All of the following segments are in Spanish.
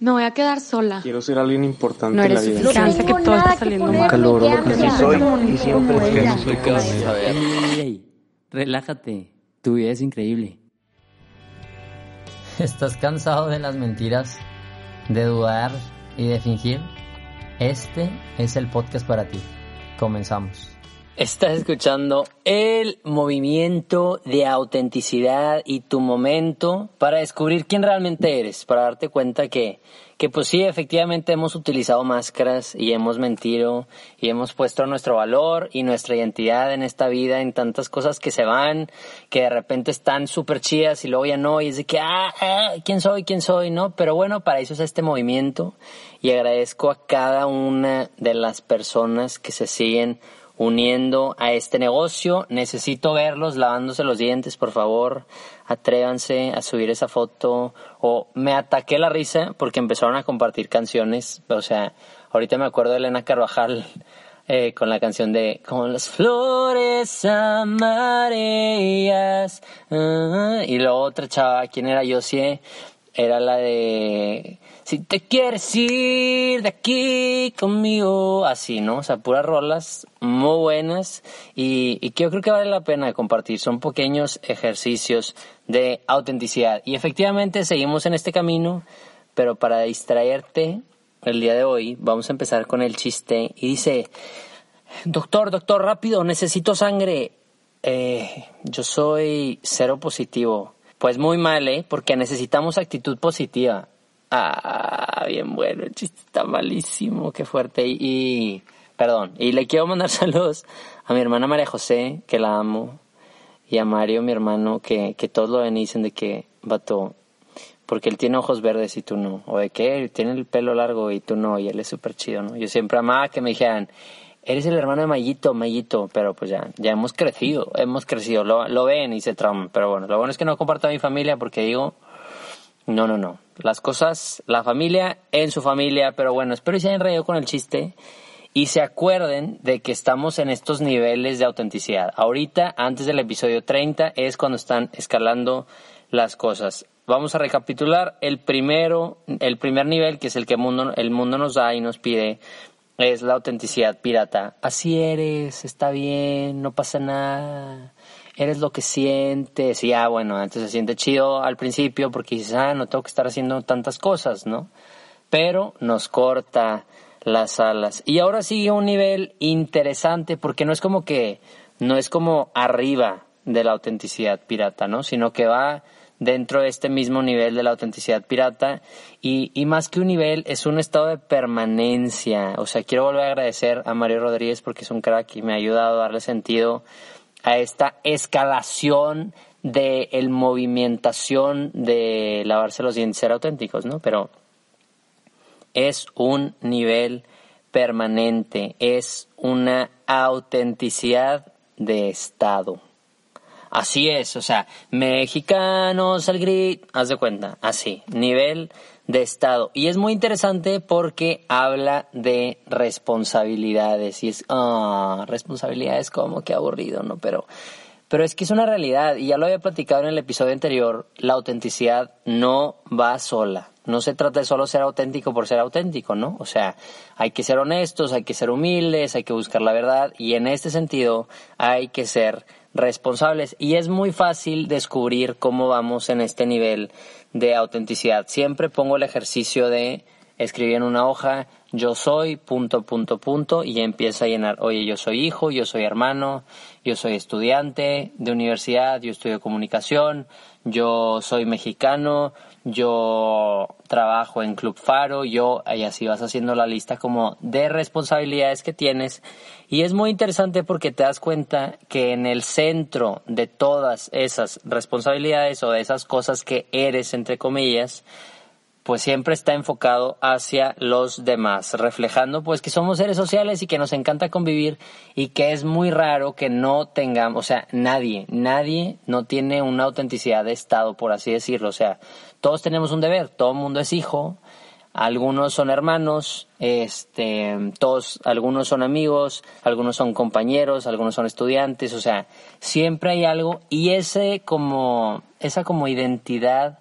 Me voy a quedar sola. Quiero ser alguien importante No en la eres vida. suficiente, que todo está saliendo mal. Calor, soy y siempre es que no soy ey, relájate. Tu vida es increíble. ¿Estás cansado de las mentiras, de dudar y de fingir? Este es el podcast para ti. Comenzamos. Estás escuchando el movimiento de autenticidad y tu momento para descubrir quién realmente eres, para darte cuenta que, que pues sí, efectivamente hemos utilizado máscaras y hemos mentido y hemos puesto nuestro valor y nuestra identidad en esta vida en tantas cosas que se van, que de repente están súper chidas y luego ya no, y es de que, ah, ah, ¿quién soy? ¿quién soy? ¿No? Pero bueno, para eso es este movimiento y agradezco a cada una de las personas que se siguen uniendo a este negocio. Necesito verlos lavándose los dientes, por favor. Atrévanse a subir esa foto. O me ataqué la risa porque empezaron a compartir canciones. O sea, ahorita me acuerdo de Elena Carvajal eh, con la canción de Con las flores amarillas. Ah, y luego otra chava, ¿quién era? Yo sí. Era la de si te quieres ir de aquí conmigo, así, ¿no? O sea, puras rolas muy buenas y, que yo creo que vale la pena compartir. Son pequeños ejercicios de autenticidad. Y efectivamente seguimos en este camino, pero para distraerte el día de hoy vamos a empezar con el chiste y dice, doctor, doctor, rápido, necesito sangre. Eh, yo soy cero positivo. Pues muy mal, ¿eh? Porque necesitamos actitud positiva. Ah, bien bueno, el chiste está malísimo, qué fuerte. Y, perdón, y le quiero mandar saludos a mi hermana María José, que la amo, y a Mario, mi hermano, que, que todos lo ven y dicen de que, vato, porque él tiene ojos verdes y tú no, o de que él tiene el pelo largo y tú no, y él es súper chido, ¿no? Yo siempre amaba que me dijeran, eres el hermano de Mayito, Mayito, pero pues ya, ya hemos crecido, hemos crecido, lo, lo ven y se trauman, pero bueno, lo bueno es que no comparto a mi familia porque digo, no, no, no. Las cosas, la familia en su familia, pero bueno, espero que se hayan reído con el chiste y se acuerden de que estamos en estos niveles de autenticidad. Ahorita, antes del episodio 30, es cuando están escalando las cosas. Vamos a recapitular el primero, el primer nivel, que es el que mundo, el mundo nos da y nos pide, es la autenticidad pirata. Así eres, está bien, no pasa nada eres lo que sientes. Y ah, bueno, antes se siente chido al principio porque dices, ah, no tengo que estar haciendo tantas cosas, ¿no? Pero nos corta las alas. Y ahora sigue un nivel interesante porque no es como que, no es como arriba de la autenticidad pirata, ¿no? Sino que va dentro de este mismo nivel de la autenticidad pirata y, y más que un nivel es un estado de permanencia. O sea, quiero volver a agradecer a Mario Rodríguez porque es un crack y me ha ayudado a darle sentido a esta escalación de el movimentación de lavarse los dientes ser auténticos, ¿no? Pero es un nivel permanente, es una autenticidad de estado. Así es, o sea, mexicanos al grit, haz de cuenta, así, nivel de estado. Y es muy interesante porque habla de responsabilidades y es, ah, responsabilidades como que aburrido, ¿no? Pero, pero es que es una realidad y ya lo había platicado en el episodio anterior, la autenticidad no va sola. No se trata de solo ser auténtico por ser auténtico, ¿no? O sea, hay que ser honestos, hay que ser humildes, hay que buscar la verdad y en este sentido hay que ser responsables. Y es muy fácil descubrir cómo vamos en este nivel de autenticidad. Siempre pongo el ejercicio de escribir en una hoja, yo soy, punto, punto, punto, y empieza a llenar, oye, yo soy hijo, yo soy hermano, yo soy estudiante de universidad, yo estudio comunicación, yo soy mexicano, yo trabajo en Club Faro, yo, y así vas haciendo la lista como de responsabilidades que tienes. Y es muy interesante porque te das cuenta que en el centro de todas esas responsabilidades o de esas cosas que eres, entre comillas, pues siempre está enfocado hacia los demás, reflejando pues que somos seres sociales y que nos encanta convivir y que es muy raro que no tengamos, o sea, nadie, nadie no tiene una autenticidad de estado, por así decirlo, o sea, todos tenemos un deber, todo el mundo es hijo, algunos son hermanos, este, todos, algunos son amigos, algunos son compañeros, algunos son estudiantes, o sea, siempre hay algo y ese como, esa como identidad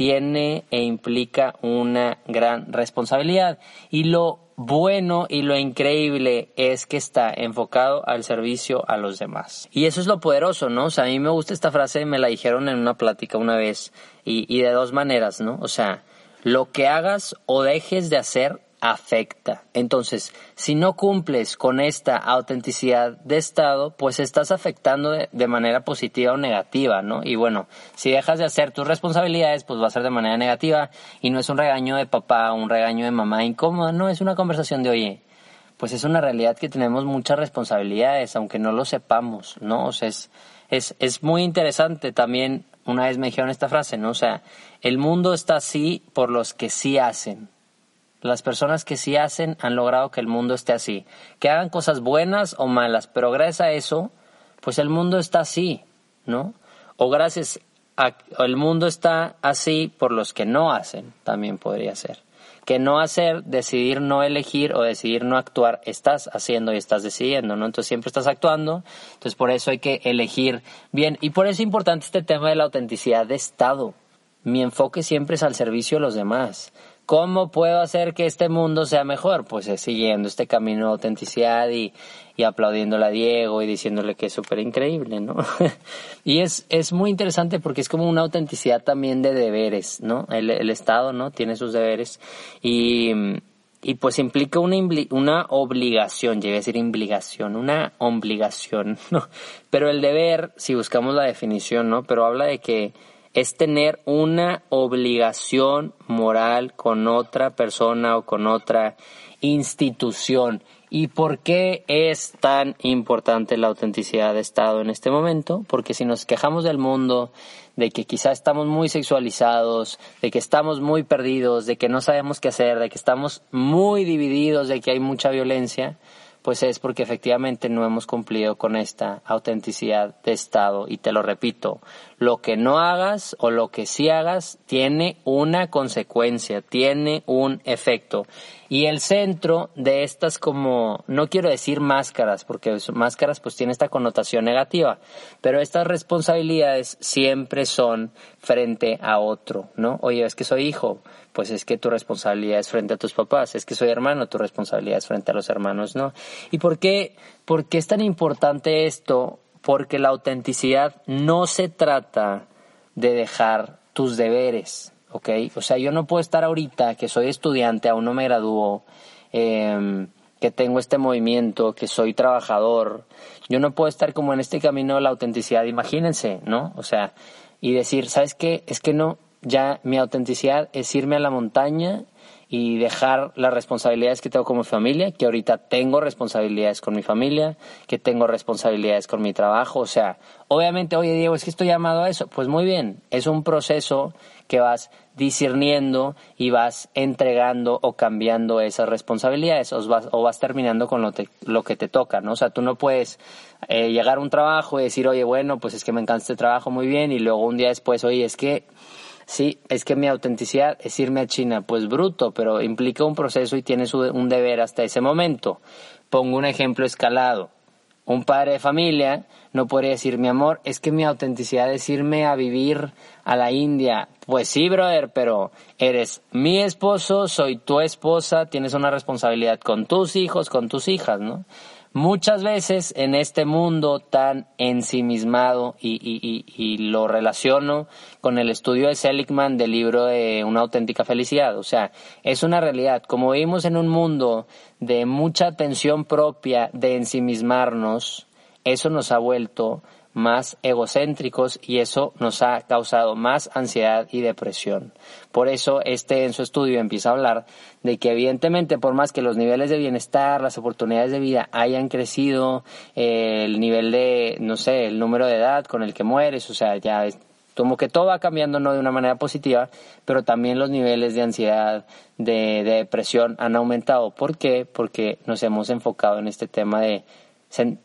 tiene e implica una gran responsabilidad. Y lo bueno y lo increíble es que está enfocado al servicio a los demás. Y eso es lo poderoso, ¿no? O sea, a mí me gusta esta frase, me la dijeron en una plática una vez y, y de dos maneras, ¿no? O sea, lo que hagas o dejes de hacer afecta. Entonces, si no cumples con esta autenticidad de estado, pues estás afectando de, manera positiva o negativa, ¿no? Y bueno, si dejas de hacer tus responsabilidades, pues va a ser de manera negativa y no es un regaño de papá un regaño de mamá incómodo, no, es una conversación de, oye, pues es una realidad que tenemos muchas responsabilidades, aunque no lo sepamos, ¿no? O sea, es, es, es muy interesante también, una vez me dijeron esta frase, ¿no? O sea, el mundo está así por los que sí hacen, las personas que sí hacen han logrado que el mundo esté así. Que hagan cosas buenas o malas, pero gracias a eso, pues el mundo está así, ¿no? O gracias a el mundo está así por los que no hacen, también podría ser. Que no hacer, decidir no elegir o decidir no actuar, estás haciendo y estás decidiendo, ¿no? Entonces siempre estás actuando, entonces por eso hay que elegir bien. Y por eso es importante este tema de la autenticidad de Estado. Mi enfoque siempre es al servicio de los demás. ¿Cómo puedo hacer que este mundo sea mejor? Pues es siguiendo este camino de autenticidad y, y aplaudiéndole a Diego y diciéndole que es súper increíble, ¿no? y es, es muy interesante porque es como una autenticidad también de deberes, ¿no? El, el Estado, ¿no? Tiene sus deberes y, y pues implica una, una obligación, llegué a decir obligación, una obligación, ¿no? Pero el deber, si buscamos la definición, ¿no? Pero habla de que es tener una obligación moral con otra persona o con otra institución. ¿Y por qué es tan importante la autenticidad de Estado en este momento? Porque si nos quejamos del mundo, de que quizá estamos muy sexualizados, de que estamos muy perdidos, de que no sabemos qué hacer, de que estamos muy divididos, de que hay mucha violencia, pues es porque efectivamente no hemos cumplido con esta autenticidad de Estado. Y te lo repito, lo que no hagas o lo que sí hagas tiene una consecuencia, tiene un efecto. Y el centro de estas como, no quiero decir máscaras, porque máscaras pues tiene esta connotación negativa, pero estas responsabilidades siempre son frente a otro, ¿no? Oye, es que soy hijo, pues es que tu responsabilidad es frente a tus papás, es que soy hermano, tu responsabilidad es frente a los hermanos, ¿no? ¿Y por qué, por qué es tan importante esto? Porque la autenticidad no se trata de dejar tus deberes, ¿ok? O sea, yo no puedo estar ahorita que soy estudiante, aún no me gradúo, em, que tengo este movimiento, que soy trabajador, yo no puedo estar como en este camino de la autenticidad, imagínense, ¿no? O sea, y decir, ¿sabes qué? Es que no, ya mi autenticidad es irme a la montaña y dejar las responsabilidades que tengo como familia, que ahorita tengo responsabilidades con mi familia, que tengo responsabilidades con mi trabajo, o sea, obviamente, oye Diego, es que estoy llamado a eso, pues muy bien, es un proceso que vas discerniendo y vas entregando o cambiando esas responsabilidades o vas, o vas terminando con lo, lo que te toca, ¿no? O sea, tú no puedes eh, llegar a un trabajo y decir, oye, bueno, pues es que me encanta este trabajo muy bien y luego un día después, oye, es que Sí, es que mi autenticidad es irme a China, pues bruto, pero implica un proceso y tienes un deber hasta ese momento. Pongo un ejemplo escalado. Un padre de familia no podría decir, mi amor, es que mi autenticidad es irme a vivir a la India. Pues sí, brother, pero eres mi esposo, soy tu esposa, tienes una responsabilidad con tus hijos, con tus hijas, ¿no? Muchas veces en este mundo tan ensimismado y, y, y, lo relaciono con el estudio de Seligman del libro de Una auténtica felicidad. O sea, es una realidad. Como vivimos en un mundo de mucha atención propia, de ensimismarnos, eso nos ha vuelto más egocéntricos y eso nos ha causado más ansiedad y depresión. Por eso este en su estudio empieza a hablar de que evidentemente por más que los niveles de bienestar, las oportunidades de vida hayan crecido, eh, el nivel de, no sé, el número de edad con el que mueres, o sea, ya Como que todo va cambiando no de una manera positiva, pero también los niveles de ansiedad, de depresión han aumentado. ¿Por qué? Porque nos hemos enfocado en este tema de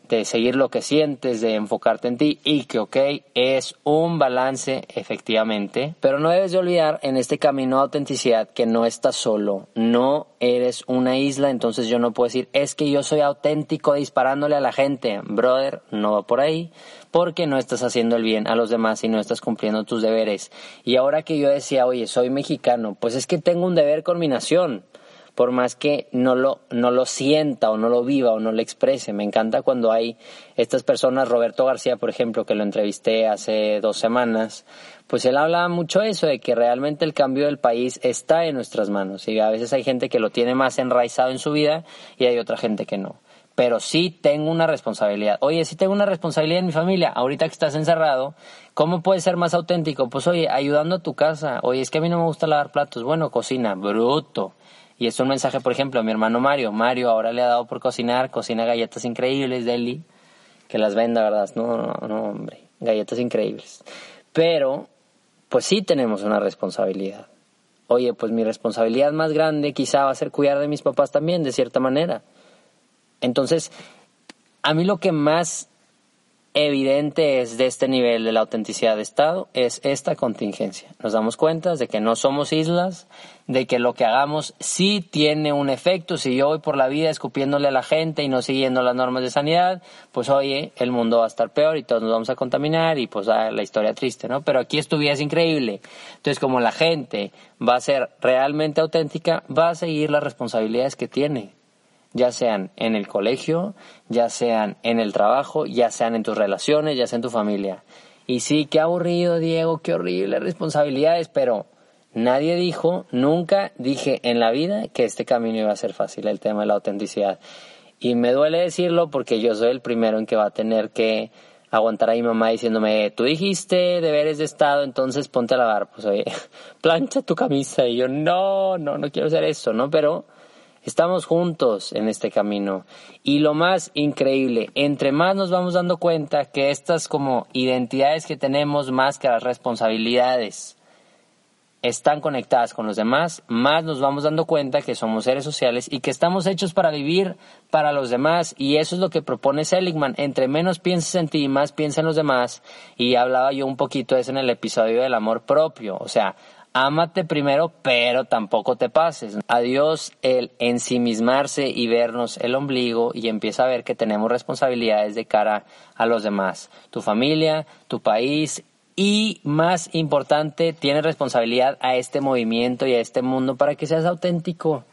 de seguir lo que sientes, de enfocarte en ti y que, ok, es un balance efectivamente, pero no debes de olvidar en este camino de autenticidad que no estás solo, no eres una isla, entonces yo no puedo decir, es que yo soy auténtico disparándole a la gente, brother, no va por ahí, porque no estás haciendo el bien a los demás y no estás cumpliendo tus deberes. Y ahora que yo decía, oye, soy mexicano, pues es que tengo un deber con mi nación por más que no lo, no lo sienta o no lo viva o no lo exprese. Me encanta cuando hay estas personas, Roberto García, por ejemplo, que lo entrevisté hace dos semanas, pues él hablaba mucho eso, de que realmente el cambio del país está en nuestras manos. Y a veces hay gente que lo tiene más enraizado en su vida y hay otra gente que no. Pero sí tengo una responsabilidad. Oye, sí tengo una responsabilidad en mi familia. Ahorita que estás encerrado, ¿cómo puedes ser más auténtico? Pues oye, ayudando a tu casa. Oye, es que a mí no me gusta lavar platos. Bueno, cocina, bruto y es un mensaje, por ejemplo, a mi hermano Mario. Mario ahora le ha dado por cocinar, cocina galletas increíbles, Deli, que las venda, ¿verdad? No, no, no, hombre, galletas increíbles. Pero, pues sí tenemos una responsabilidad. Oye, pues mi responsabilidad más grande quizá va a ser cuidar de mis papás también, de cierta manera. Entonces, a mí lo que más evidente es de este nivel de la autenticidad de Estado es esta contingencia. Nos damos cuenta de que no somos islas, de que lo que hagamos sí tiene un efecto. Si yo voy por la vida escupiéndole a la gente y no siguiendo las normas de sanidad, pues oye, el mundo va a estar peor y todos nos vamos a contaminar y pues ah, la historia triste, ¿no? Pero aquí tu vida es increíble. Entonces, como la gente va a ser realmente auténtica, va a seguir las responsabilidades que tiene ya sean en el colegio, ya sean en el trabajo, ya sean en tus relaciones, ya sea en tu familia. Y sí, qué aburrido, Diego, qué horrible responsabilidades, pero nadie dijo, nunca dije en la vida que este camino iba a ser fácil, el tema de la autenticidad. Y me duele decirlo porque yo soy el primero en que va a tener que aguantar a mi mamá diciéndome, tú dijiste deberes de Estado, entonces ponte a lavar. Pues oye, plancha tu camisa. Y yo, no, no, no quiero hacer eso, ¿no? Pero Estamos juntos en este camino. Y lo más increíble, entre más nos vamos dando cuenta que estas como identidades que tenemos, más que las responsabilidades, están conectadas con los demás, más nos vamos dando cuenta que somos seres sociales y que estamos hechos para vivir para los demás. Y eso es lo que propone Seligman. Entre menos pienses en ti más piensa en los demás. Y hablaba yo un poquito de eso en el episodio del amor propio. O sea, Ámate primero, pero tampoco te pases. Adiós el ensimismarse y vernos el ombligo y empieza a ver que tenemos responsabilidades de cara a los demás. Tu familia, tu país y más importante, tienes responsabilidad a este movimiento y a este mundo para que seas auténtico.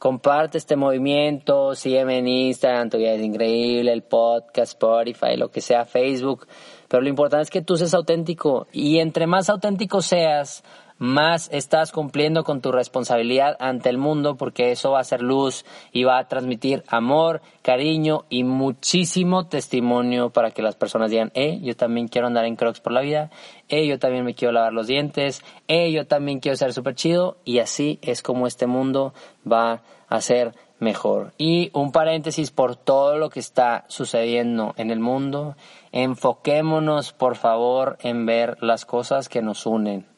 Comparte este movimiento, sígueme en Instagram, tu vida es increíble, el podcast, Spotify, lo que sea, Facebook. Pero lo importante es que tú seas auténtico y entre más auténtico seas, más estás cumpliendo con tu responsabilidad ante el mundo porque eso va a ser luz y va a transmitir amor, cariño y muchísimo testimonio para que las personas digan, eh, yo también quiero andar en crocs por la vida, eh, yo también me quiero lavar los dientes, eh, yo también quiero ser súper chido y así es como este mundo va a ser mejor. Y un paréntesis por todo lo que está sucediendo en el mundo, enfoquémonos por favor en ver las cosas que nos unen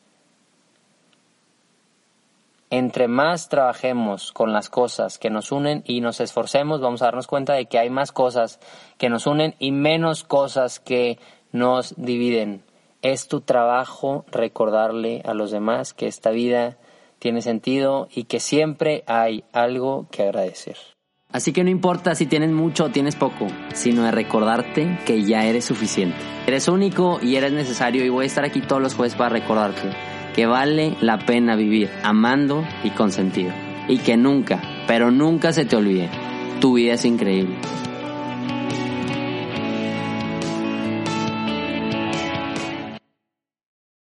entre más trabajemos con las cosas que nos unen y nos esforcemos, vamos a darnos cuenta de que hay más cosas que nos unen y menos cosas que nos dividen. Es tu trabajo recordarle a los demás que esta vida tiene sentido y que siempre hay algo que agradecer. Así que no importa si tienes mucho o tienes poco, sino de recordarte que ya eres suficiente. Eres único y eres necesario y voy a estar aquí todos los jueves para recordarte que vale la pena vivir amando y con sentido. Y que nunca, pero nunca se te olvide, tu vida es increíble.